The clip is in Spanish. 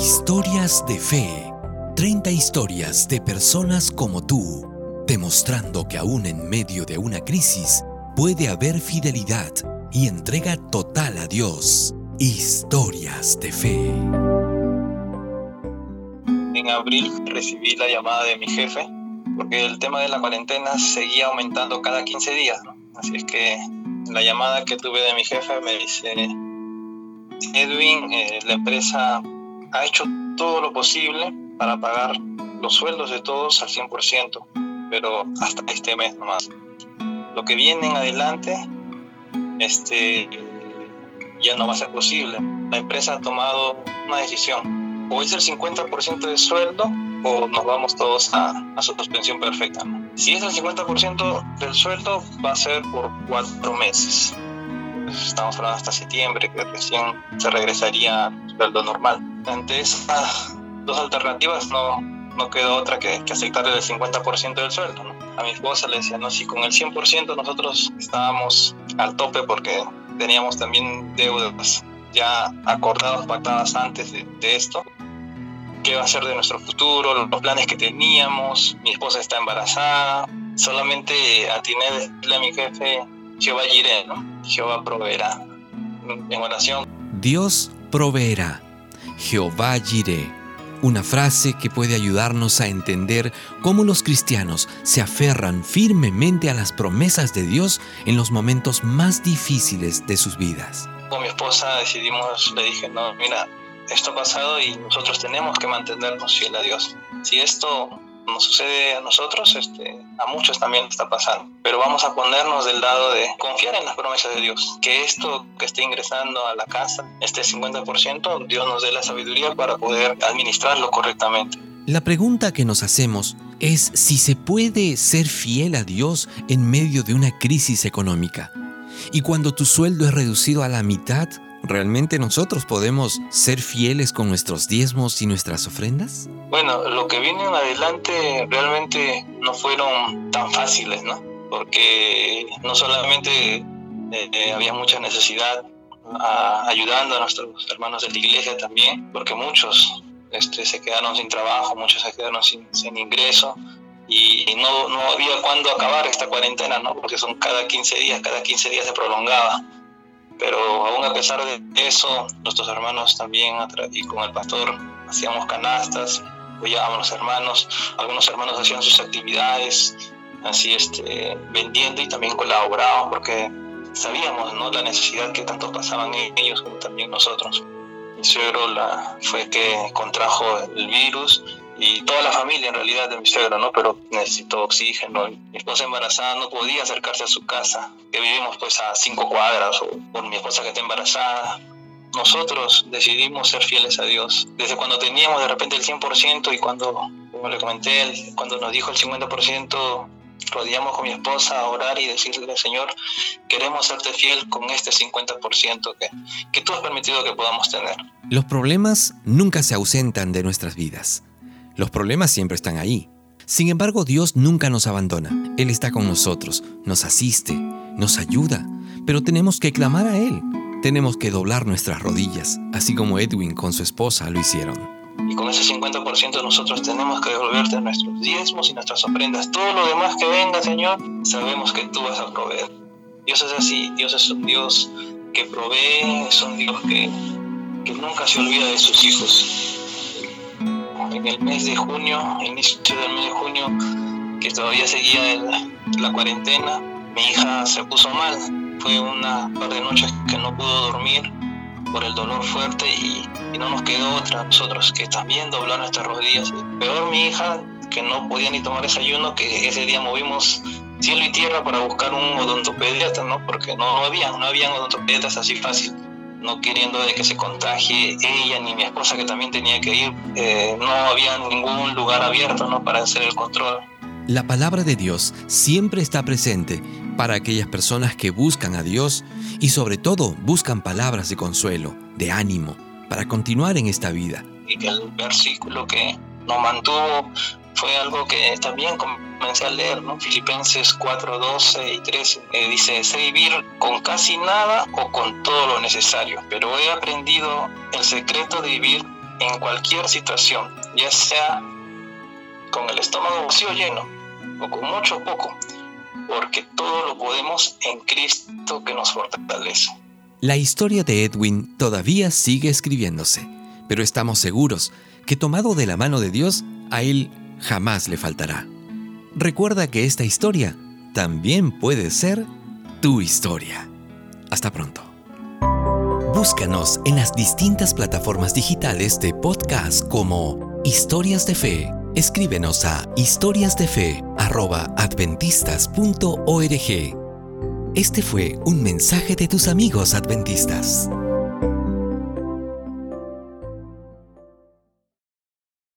Historias de fe. 30 historias de personas como tú, demostrando que aún en medio de una crisis puede haber fidelidad y entrega total a Dios. Historias de fe. En abril recibí la llamada de mi jefe porque el tema de la cuarentena seguía aumentando cada 15 días. Así es que la llamada que tuve de mi jefe me dice, Edwin, eh, la empresa ha hecho todo lo posible para pagar los sueldos de todos al 100%, pero hasta este mes nomás. Lo que viene en adelante este, ya no va a ser posible. La empresa ha tomado una decisión. O es el 50% de sueldo o nos vamos todos a, a suspensión perfecta. Si es el 50% del sueldo, va a ser por cuatro meses. Estamos hablando hasta septiembre, que recién se regresaría al sueldo normal. Ante esas dos alternativas no, no quedó otra que, que aceptar el 50% del sueldo. A mi esposa le decía, no, si con el 100% nosotros estábamos al tope porque teníamos también deudas ya acordadas, pactadas antes de, de esto, qué va a ser de nuestro futuro, los planes que teníamos, mi esposa está embarazada, solamente atiné decirle a mi jefe, Jehová iré, ¿no? Jehová proveerá. En oración. Dios proveerá. Jehová Jireh. Una frase que puede ayudarnos a entender cómo los cristianos se aferran firmemente a las promesas de Dios en los momentos más difíciles de sus vidas. Con mi esposa decidimos, le dije, no, mira, esto ha pasado y nosotros tenemos que mantenernos fiel a Dios. Si esto nos sucede a nosotros, este, a muchos también está pasando. Pero vamos a ponernos del lado de confiar en las promesas de Dios. Que esto que esté ingresando a la casa, este 50%, Dios nos dé la sabiduría para poder administrarlo correctamente. La pregunta que nos hacemos es si se puede ser fiel a Dios en medio de una crisis económica. Y cuando tu sueldo es reducido a la mitad, ¿Realmente nosotros podemos ser fieles con nuestros diezmos y nuestras ofrendas? Bueno, lo que viene en adelante realmente no fueron tan fáciles, ¿no? Porque no solamente eh, había mucha necesidad a, ayudando a nuestros hermanos de la iglesia también, porque muchos este, se quedaron sin trabajo, muchos se quedaron sin, sin ingreso y no, no había cuándo acabar esta cuarentena, ¿no? Porque son cada 15 días, cada 15 días se prolongaba pero aún a pesar de eso, nuestros hermanos también, y con el pastor, hacíamos canastas, apoyábamos a los hermanos, algunos hermanos hacían sus actividades, así este, vendiendo y también colaborábamos porque sabíamos ¿no? la necesidad que tanto pasaban ellos como también nosotros. Mi suegro fue que contrajo el virus y toda la familia en realidad de mi suegro, ¿no? Pero necesitó oxígeno. Mi esposa embarazada no podía acercarse a su casa, que vivimos pues a cinco cuadras, o con mi esposa que está embarazada. Nosotros decidimos ser fieles a Dios. Desde cuando teníamos de repente el 100% y cuando, como le comenté, cuando nos dijo el 50%, rodeamos con mi esposa a orar y decirle, Señor, queremos serte fiel con este 50% que, que tú has permitido que podamos tener. Los problemas nunca se ausentan de nuestras vidas. Los problemas siempre están ahí. Sin embargo, Dios nunca nos abandona. Él está con nosotros, nos asiste, nos ayuda, pero tenemos que clamar a Él. Tenemos que doblar nuestras rodillas, así como Edwin con su esposa lo hicieron. Y con ese 50% nosotros tenemos que devolverte nuestros diezmos y nuestras ofrendas. Todo lo demás que venga, Señor, sabemos que tú vas a proveer. Dios es así, Dios es un Dios que provee, es un Dios que, que nunca se olvida de sus hijos en el mes de junio, inicio del mes de junio, que todavía seguía la cuarentena, mi hija se puso mal. Fue una par de noches que no pudo dormir por el dolor fuerte y, no nos quedó otra nosotros que también doblar nuestras rodillas. Peor mi hija que no podía ni tomar desayuno, que ese día movimos cielo y tierra para buscar un odontopediatra, ¿no? Porque no, no había, no habían odontopediatras así fácil no queriendo de que se contagie ella ni mi esposa que también tenía que ir, eh, no había ningún lugar abierto ¿no? para hacer el control. La palabra de Dios siempre está presente para aquellas personas que buscan a Dios y sobre todo buscan palabras de consuelo, de ánimo, para continuar en esta vida. Y que el versículo que nos mantuvo fue algo que también comencé a leer, ¿no? Filipenses 4, 12 y 13. Eh, dice, sé vivir con casi nada o con todo lo necesario, pero he aprendido el secreto de vivir en cualquier situación, ya sea con el estómago vacío lleno o con mucho o poco, porque todo lo podemos en Cristo que nos fortalece. La historia de Edwin todavía sigue escribiéndose, pero estamos seguros que tomado de la mano de Dios, a él jamás le faltará. Recuerda que esta historia también puede ser tu historia. Hasta pronto. Búscanos en las distintas plataformas digitales de podcast como Historias de Fe. Escríbenos a historiasdefe.adventistas.org. Este fue un mensaje de tus amigos adventistas.